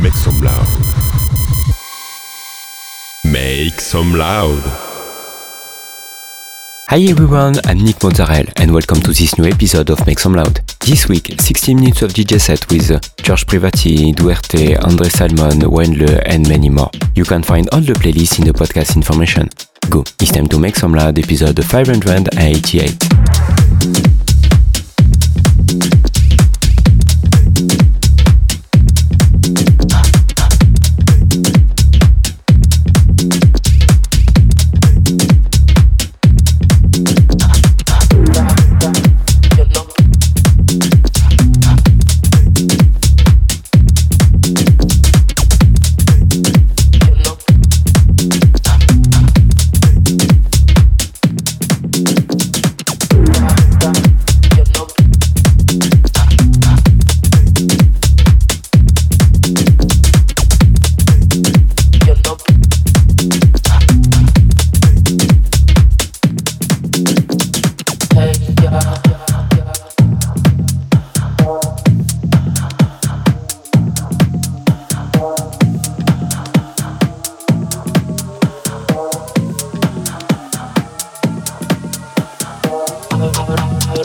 Make some loud. Make some loud. Hi everyone, I'm Nick Mozzarella and welcome to this new episode of Make Some Loud. This week, 60 minutes of DJ set with George Privati, Duerte, Andre Salmon, Wendler and many more. You can find all the playlists in the podcast information. Go, it's time to Make Some Loud episode 588.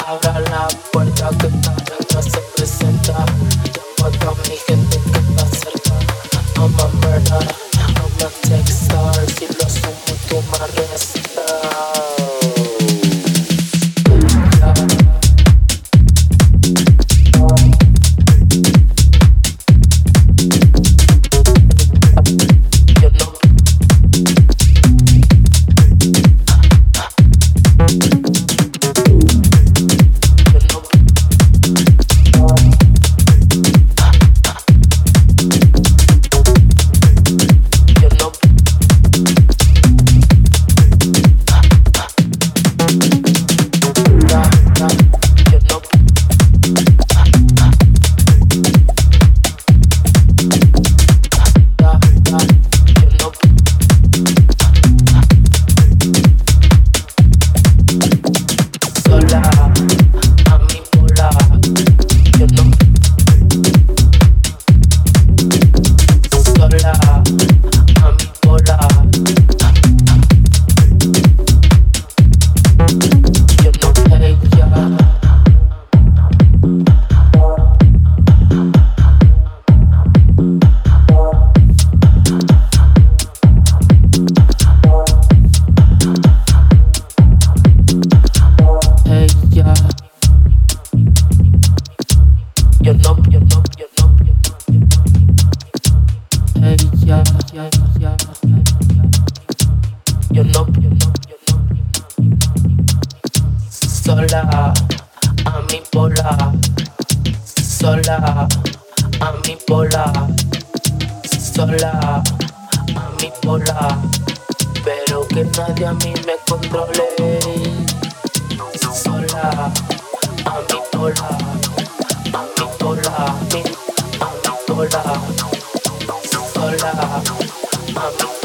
abra la puerta que para atrás se presenta. Llamo a mi gente que está cerca. I'm a murder, I'm a tech star. Si lo me. mami pola, sola, mami pola, pero que nadie a mí me controle. Sola, a mami pola, mami pola, mami pola, sola, mami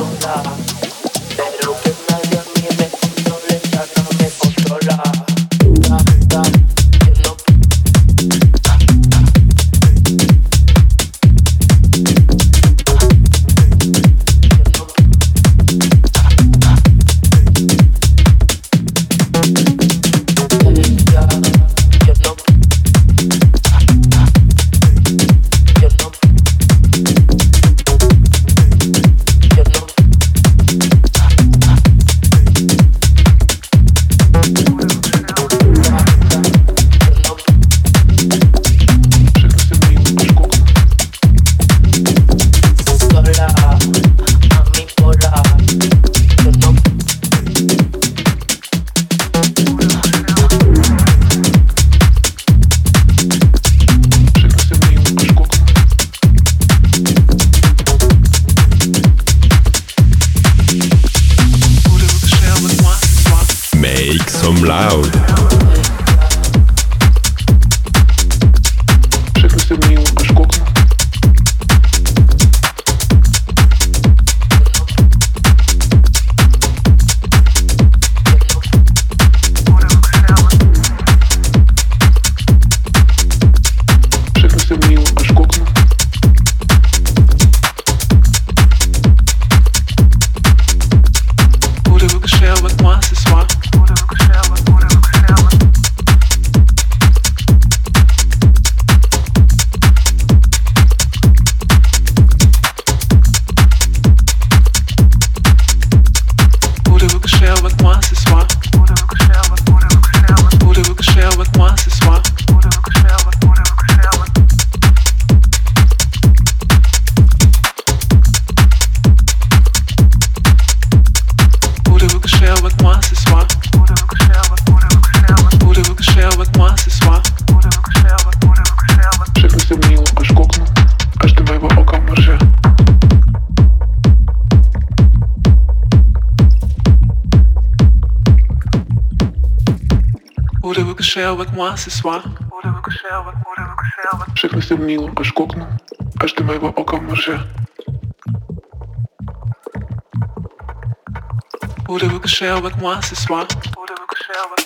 moi ce soir. Všechny se mílu, až kouknu, až do mého oka mrže. Voulez-vous coucher avec moi ce soir? avec moi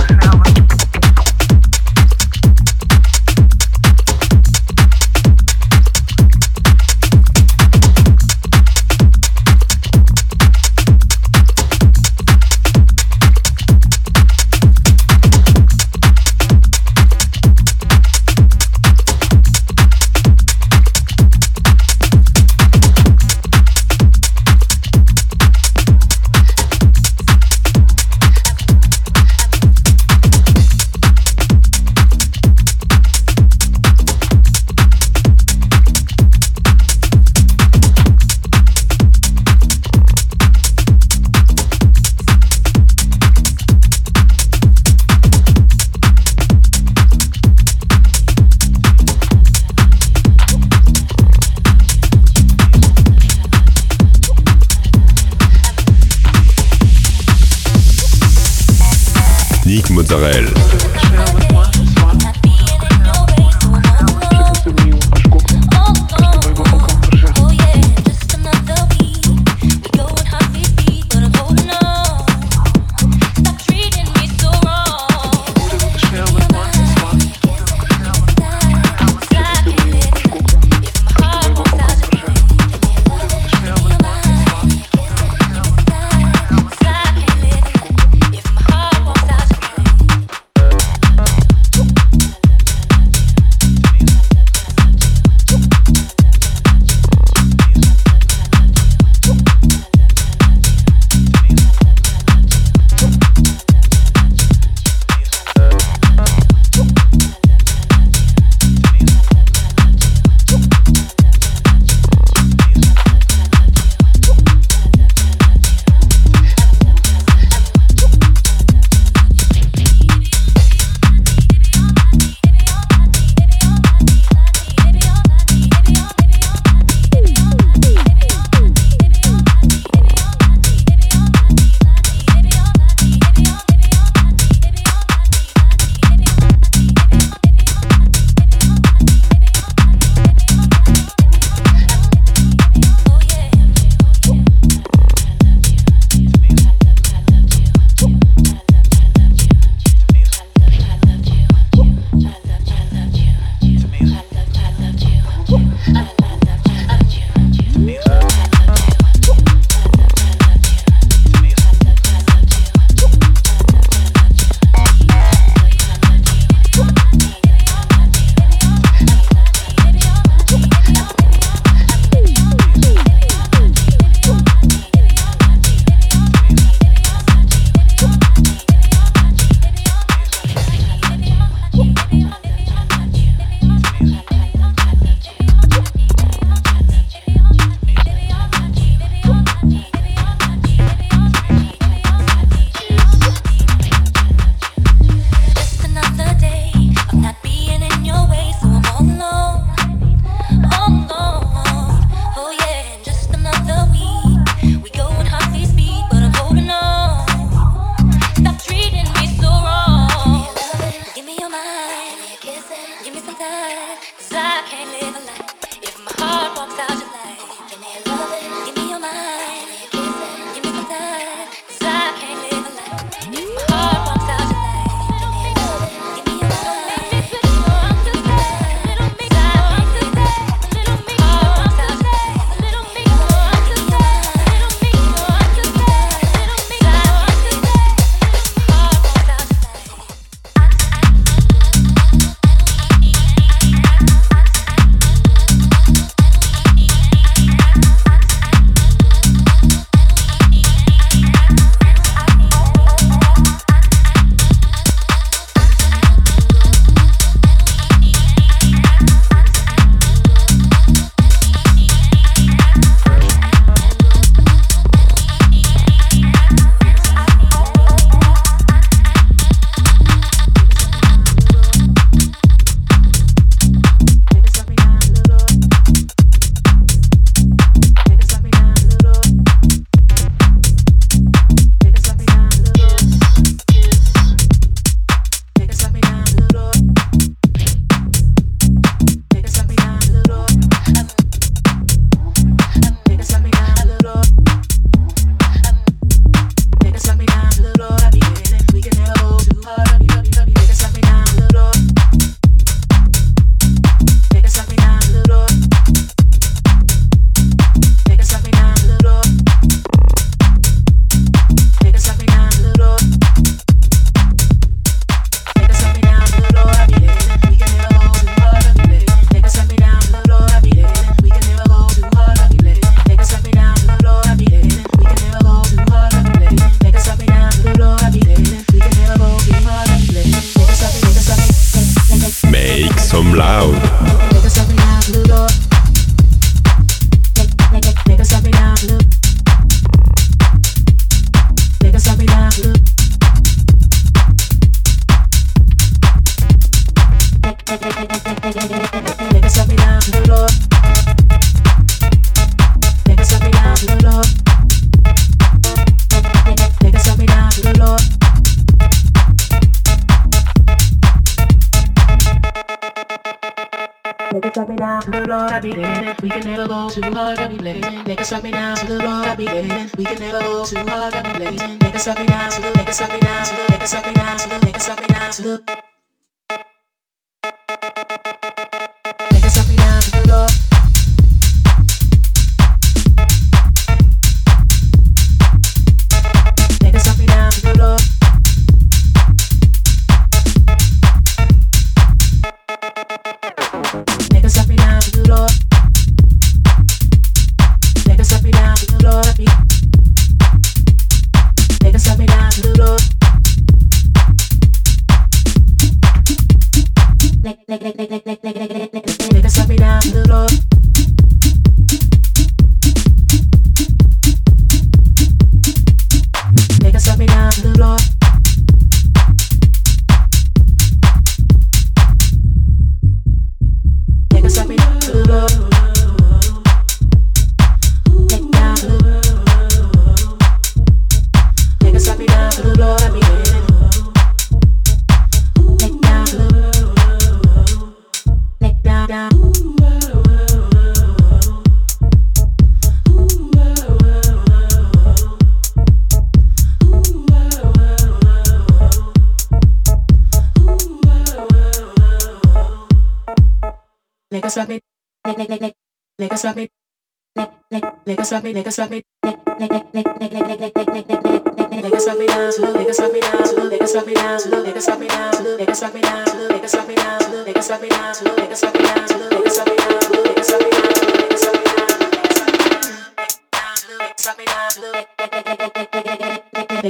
Israel. suck me down. us rock me. Let let us rock me. Let us rock me. Let let let let let let let let let let let let us rock me down. So let us rock me down. So let us rock me down. So let us rock me down. So let us rock me down. So let us rock me down. So let us rock me down. So let us rock me down. So let us rock me down. So let us rock me down. So let us rock me down. Let us rock me down. Let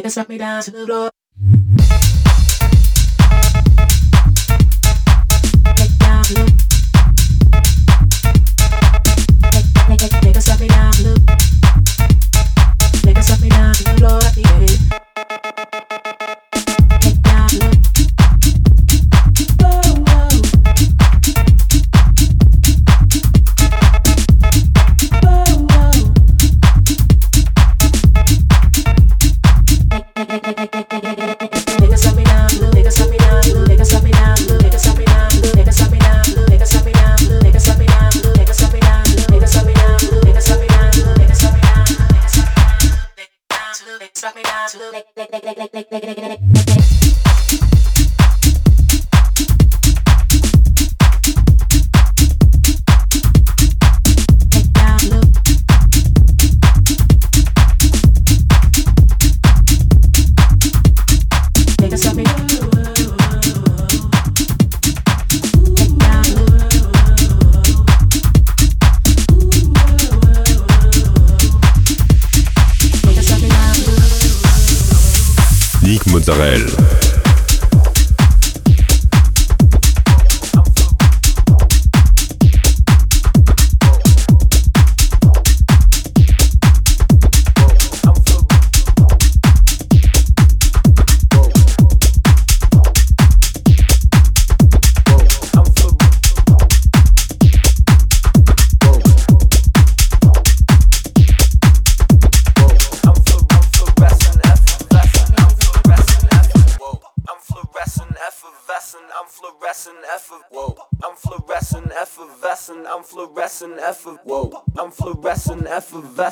us rock me down. Let us rock me down.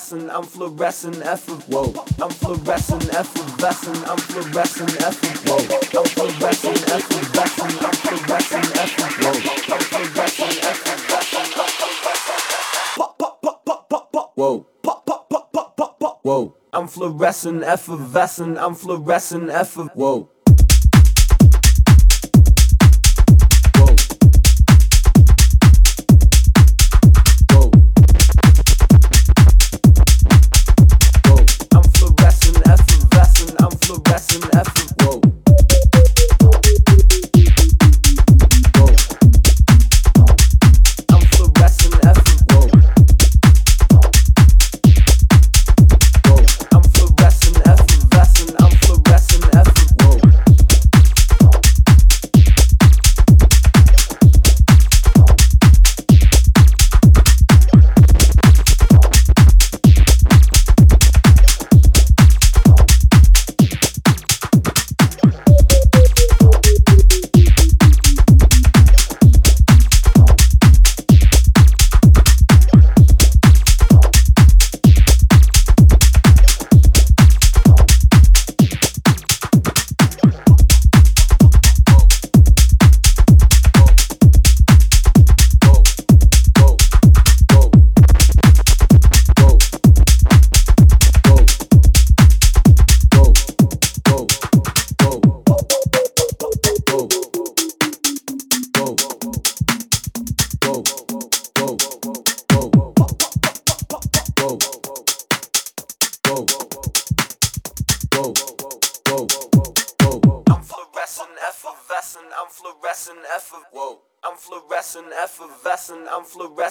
fluorescent, I'm fluorescent, effort, whoa. I'm fluorescent, effervescent, I'm fluorescent, effort, whoa. I'm fluorescent, effervescent, I'm fluorescent, effort, whoa. I'm fluorescent, effervescent, pop, pop, pop, pop, pop, pop, whoa. Pop, pop, pop, pop, pop, pop, whoa. I'm fluorescent, effervescent, I'm fluorescent, effervescent. whoa.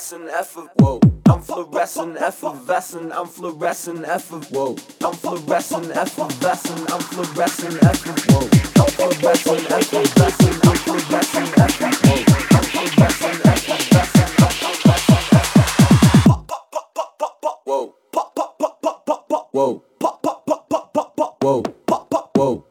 fluorescent effort, whoa. I'm fluorescent effervescent, I'm fluorescent effort, whoa. I'm fluorescent effervescent, I'm fluorescent effort, whoa. I'm fluorescent effervescent, I'm fluorescent effort, whoa. I'm fluorescent effervescent, whoa. Whoa. Whoa. Whoa.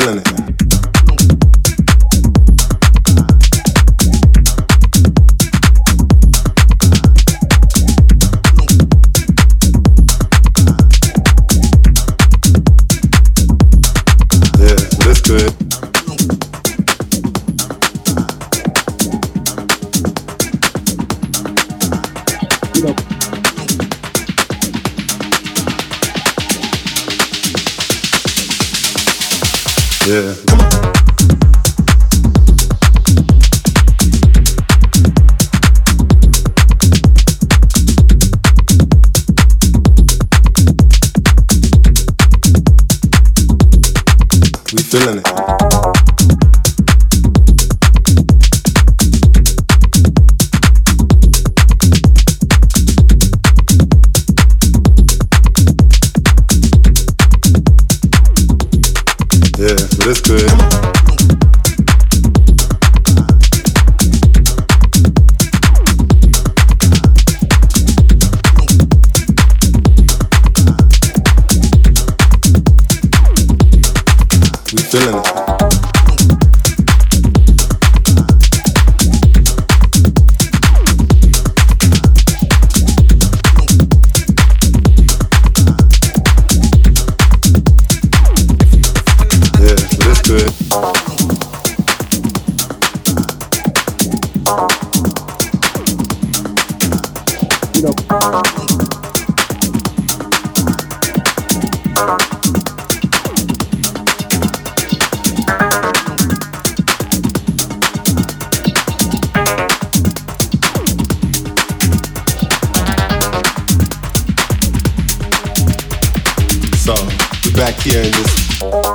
feeling it. We feeling it. Alles good. Yeah.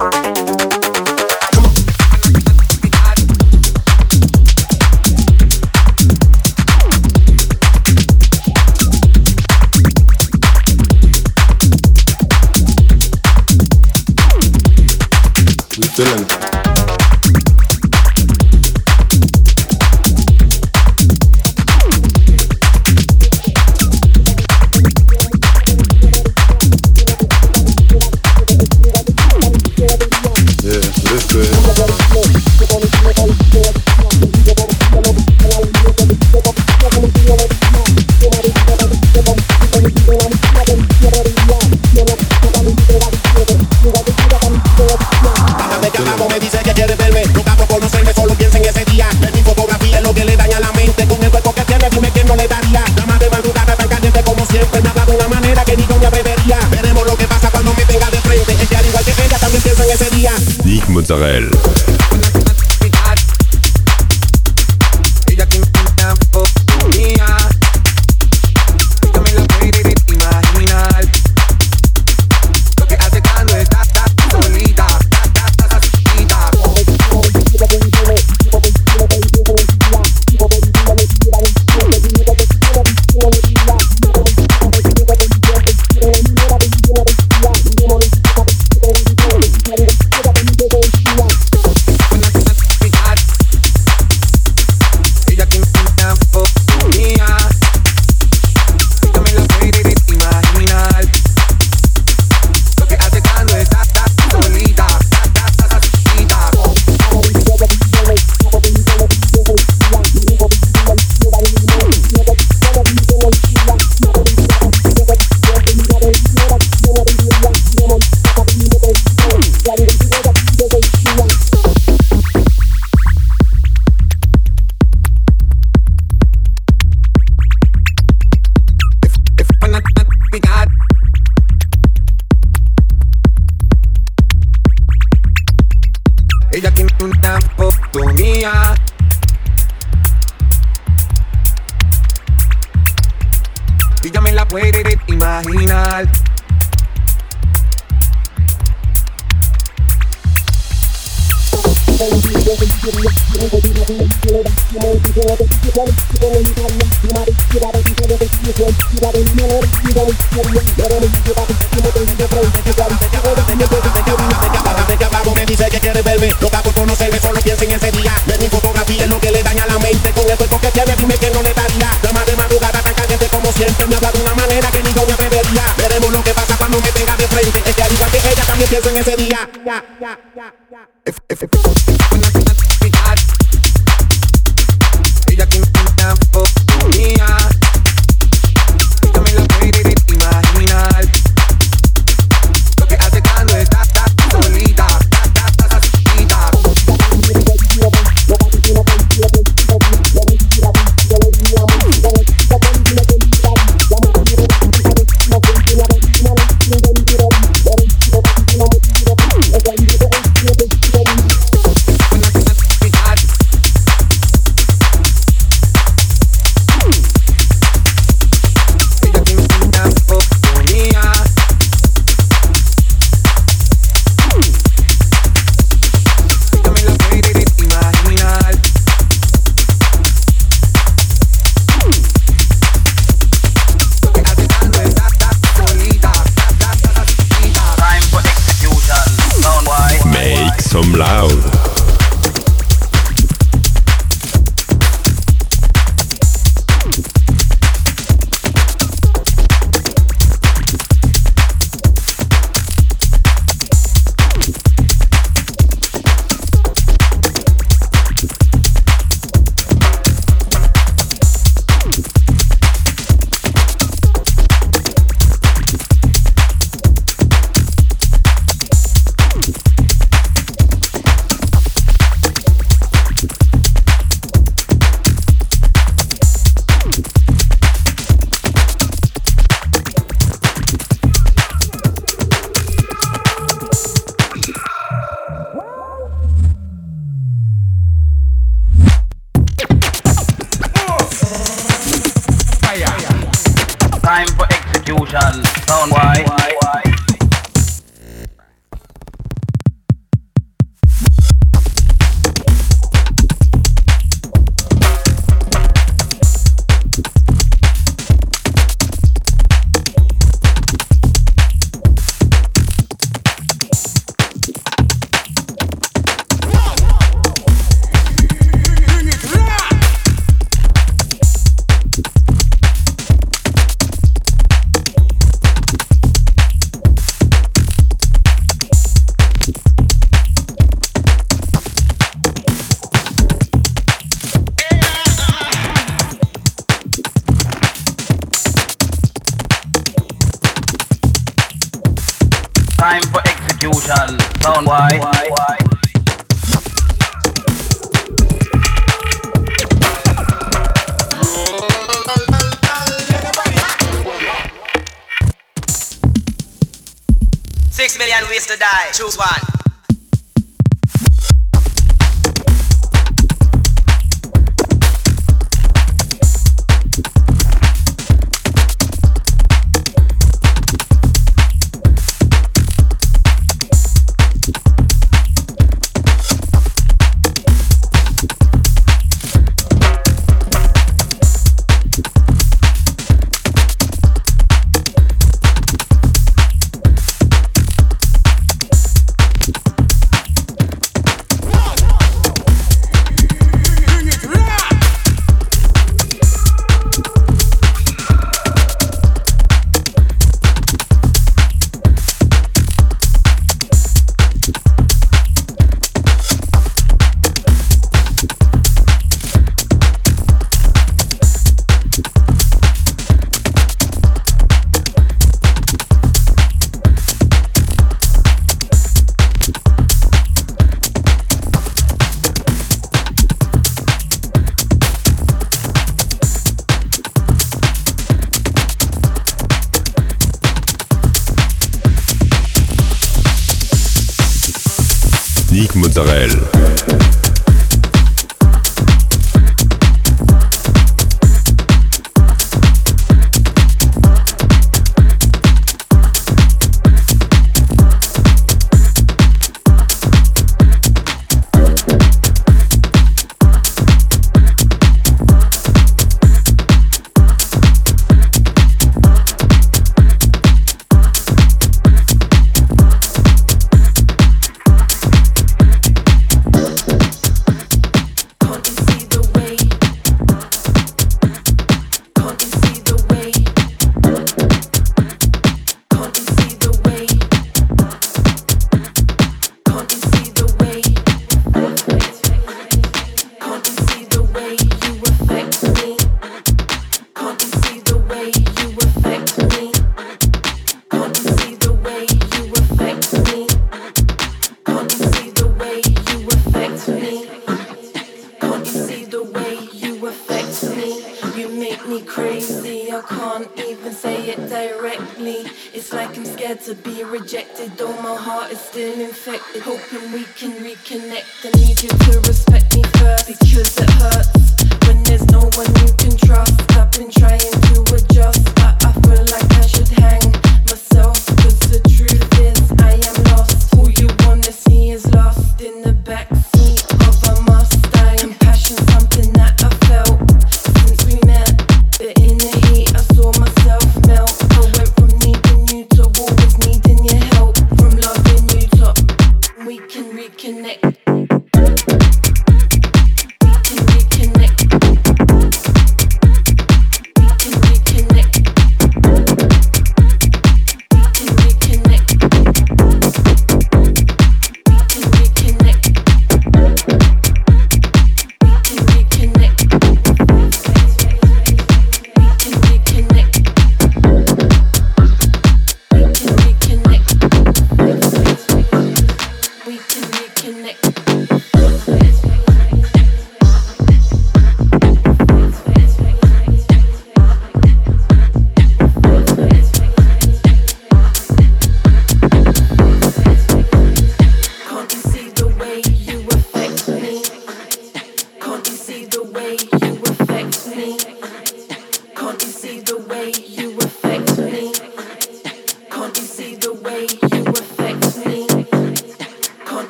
Ways to die. Choose one. Mozzarella.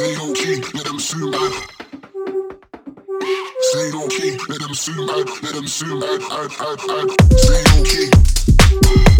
Stay low key, let them soon by. Stay low key, let them soon by. Let them soon by. Stay low key.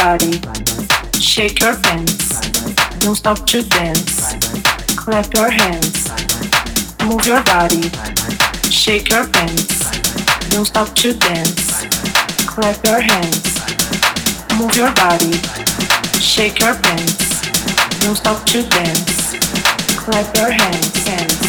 Shake your pants. Don't stop to dance. Clap your hands. Move your body. Shake your pants. Don't stop to dance. Clap your hands. Move your body. Shake your pants. Don't stop to dance. Clap your hands. hands, hands,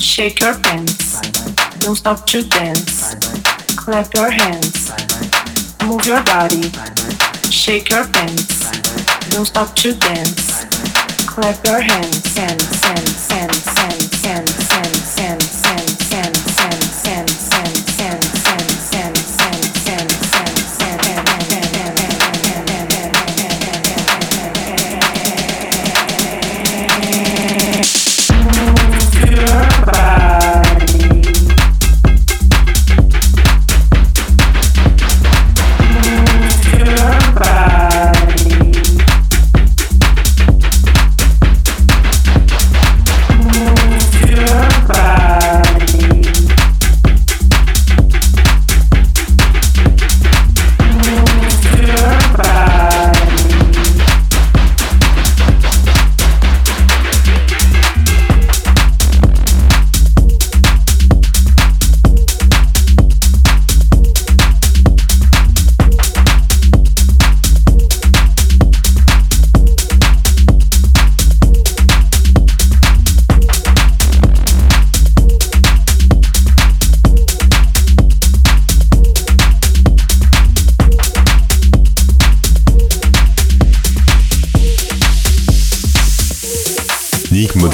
Shake your pants. Don't stop to dance. Clap your hands. Move your body. Shake your pants. Don't stop to dance. Clap your hands. Hands, hands, hands, hands, hands,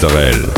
Israël.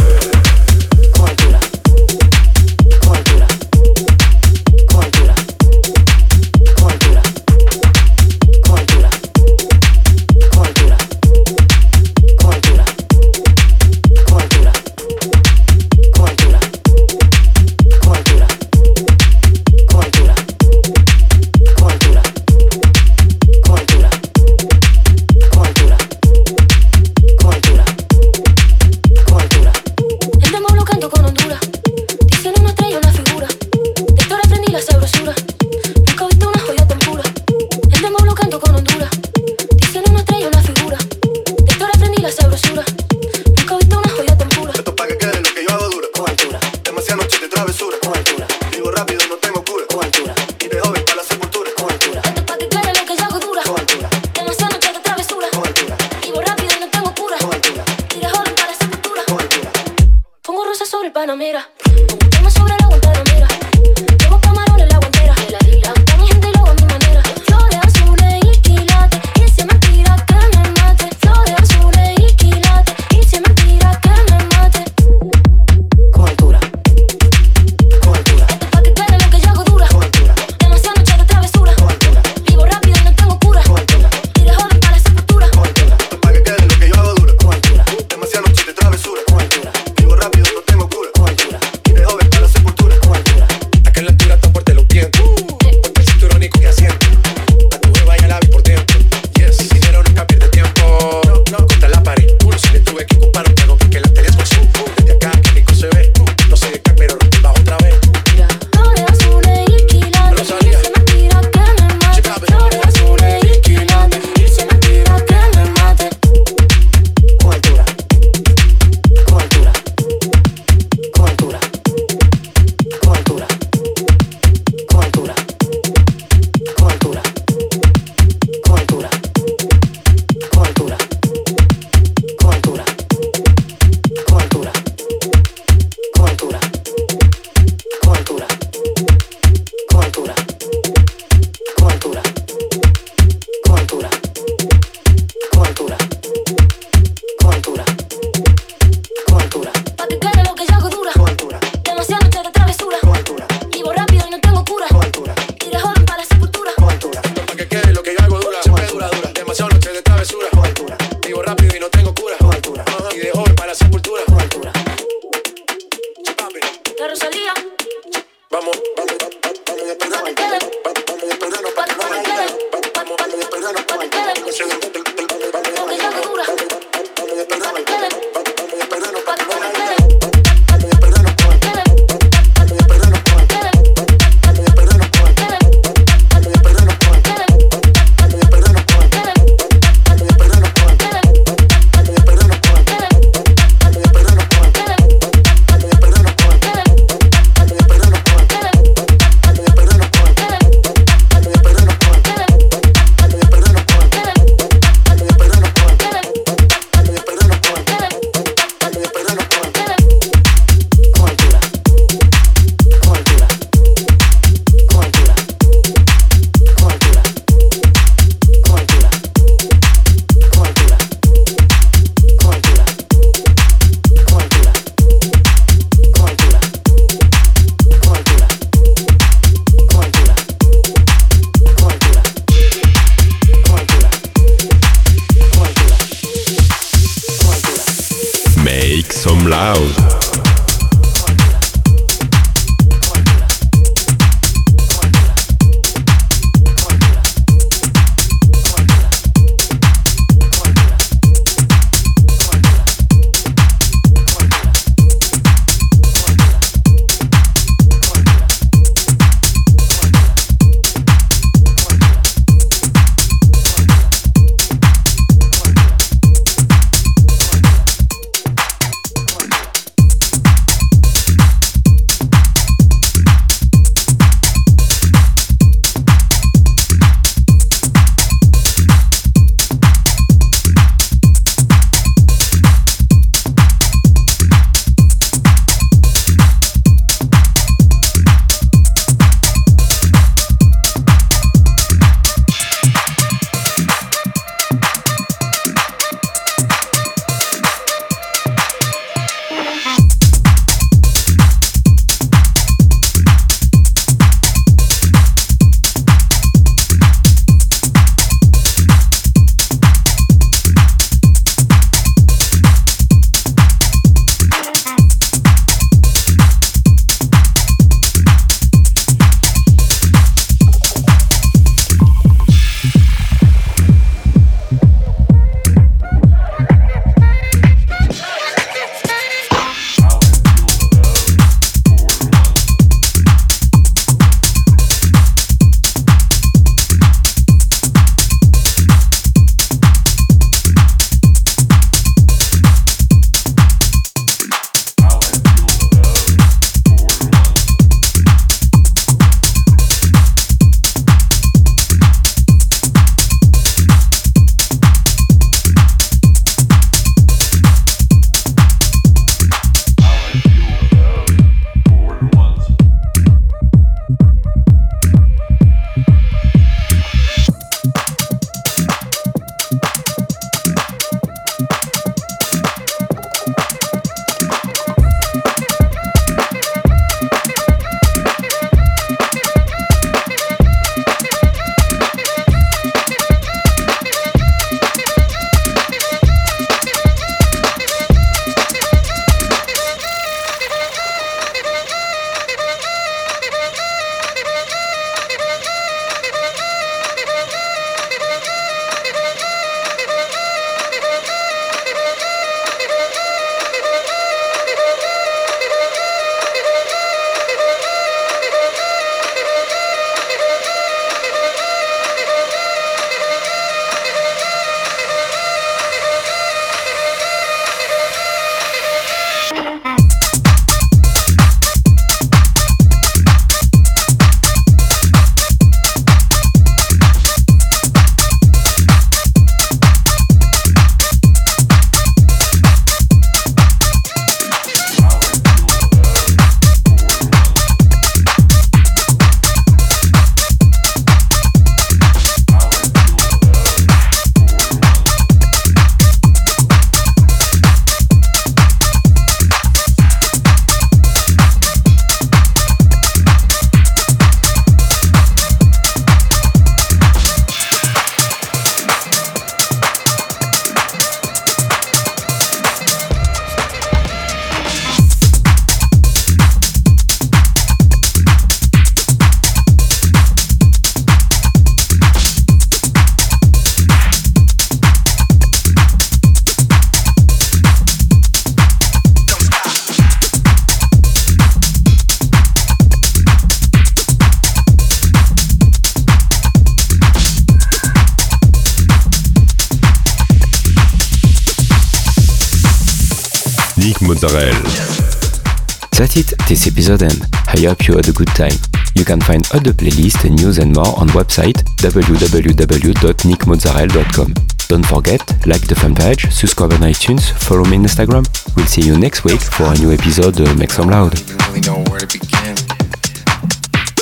Episode end. I hope you had a good time. You can find other playlists, news and more on website www.nickmozzarella.com. Don't forget, like the fan page, subscribe on iTunes, follow me on Instagram. We'll see you next week for a new episode of Make Some Loud.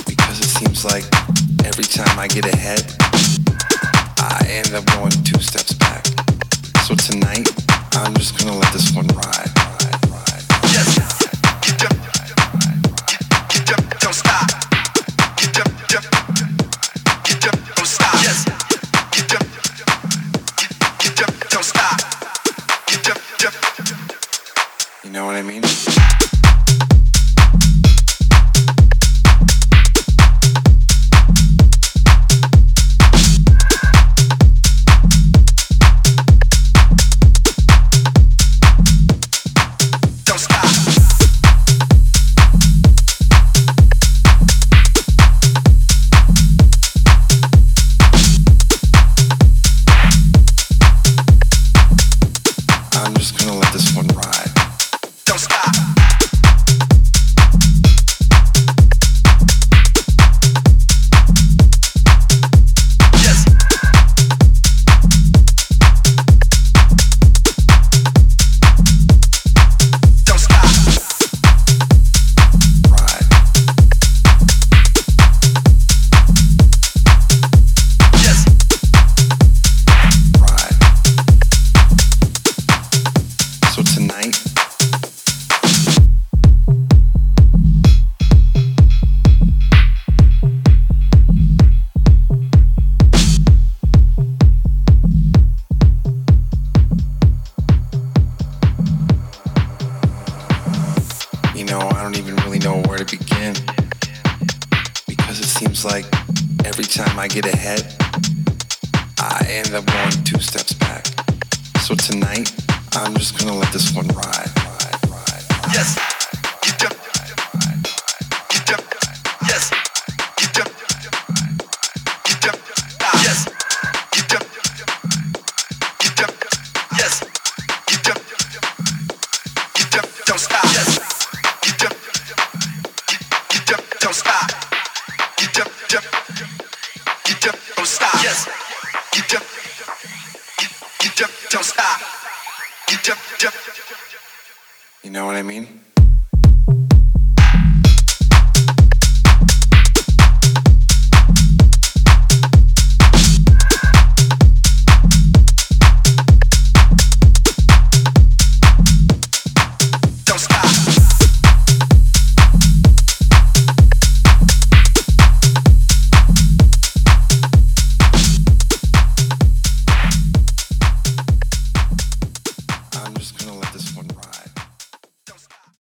because it seems like every time I get ahead, I end up going two steps back. So tonight, I'm just gonna let this one ride. Know what I mean?